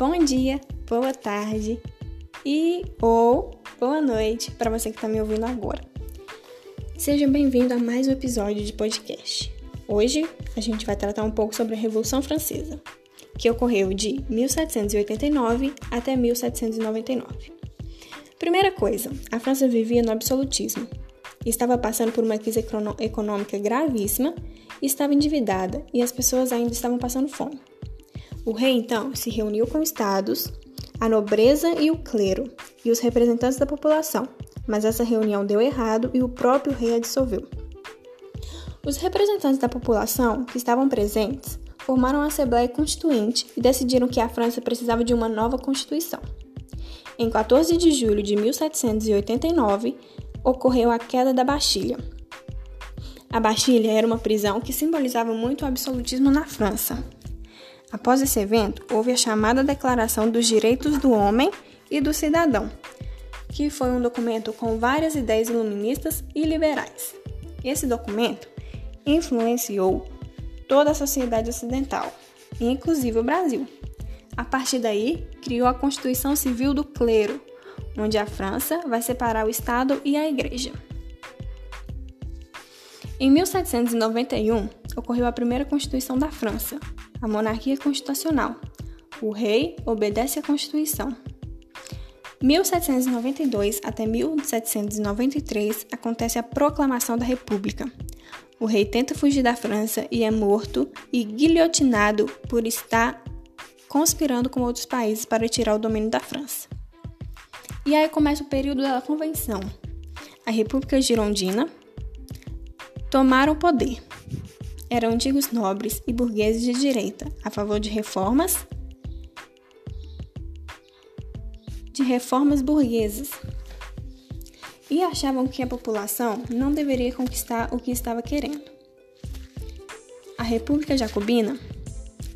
Bom dia, boa tarde e ou boa noite para você que está me ouvindo agora. Seja bem-vindo a mais um episódio de podcast. Hoje a gente vai tratar um pouco sobre a Revolução Francesa, que ocorreu de 1789 até 1799. Primeira coisa, a França vivia no absolutismo. Estava passando por uma crise econômica gravíssima, estava endividada e as pessoas ainda estavam passando fome. O rei então se reuniu com estados, a nobreza e o clero e os representantes da população, mas essa reunião deu errado e o próprio rei a dissolveu. Os representantes da população que estavam presentes formaram uma Assembleia Constituinte e decidiram que a França precisava de uma nova Constituição. Em 14 de julho de 1789, ocorreu a queda da Bastilha. A Bastilha era uma prisão que simbolizava muito o absolutismo na França. Após esse evento, houve a chamada Declaração dos Direitos do Homem e do Cidadão, que foi um documento com várias ideias iluministas e liberais. Esse documento influenciou toda a sociedade ocidental, inclusive o Brasil. A partir daí, criou a Constituição Civil do Clero, onde a França vai separar o Estado e a Igreja. Em 1791, ocorreu a primeira Constituição da França, a monarquia constitucional. O rei obedece à Constituição. 1792 até 1793 acontece a proclamação da República. O rei tenta fugir da França e é morto e guilhotinado por estar conspirando com outros países para tirar o domínio da França. E aí começa o período da Convenção. A República Girondina tomaram o poder eram antigos nobres e burgueses de direita, a favor de reformas de reformas burguesas. E achavam que a população não deveria conquistar o que estava querendo. A República Jacobina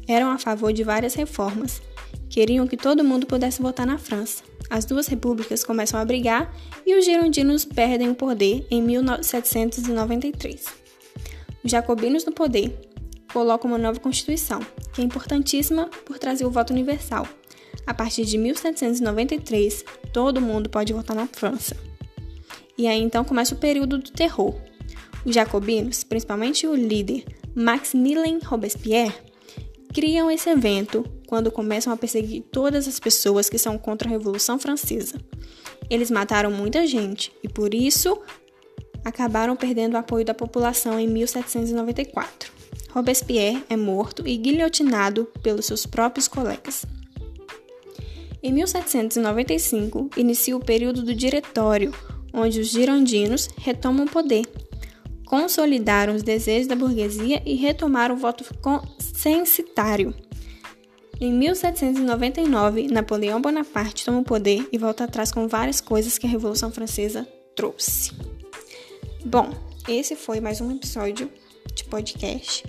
eram a favor de várias reformas. Queriam que todo mundo pudesse votar na França. As duas repúblicas começam a brigar e os girondinos perdem o poder em 1793. Os jacobinos no poder colocam uma nova Constituição, que é importantíssima por trazer o voto universal. A partir de 1793, todo mundo pode votar na França. E aí então começa o período do terror. Os jacobinos, principalmente o líder Maximilien Robespierre, criam esse evento quando começam a perseguir todas as pessoas que são contra a Revolução Francesa. Eles mataram muita gente e por isso acabaram perdendo o apoio da população em 1794. Robespierre é morto e guilhotinado pelos seus próprios colegas. Em 1795, inicia o período do Diretório, onde os girondinos retomam o poder, consolidaram os desejos da burguesia e retomaram o voto censitário. Em 1799, Napoleão Bonaparte toma o poder e volta atrás com várias coisas que a Revolução Francesa trouxe. Bom, esse foi mais um episódio de podcast.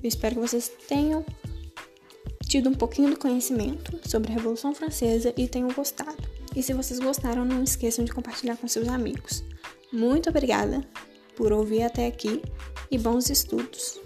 Eu espero que vocês tenham tido um pouquinho do conhecimento sobre a Revolução Francesa e tenham gostado. E se vocês gostaram, não esqueçam de compartilhar com seus amigos. Muito obrigada por ouvir até aqui e bons estudos!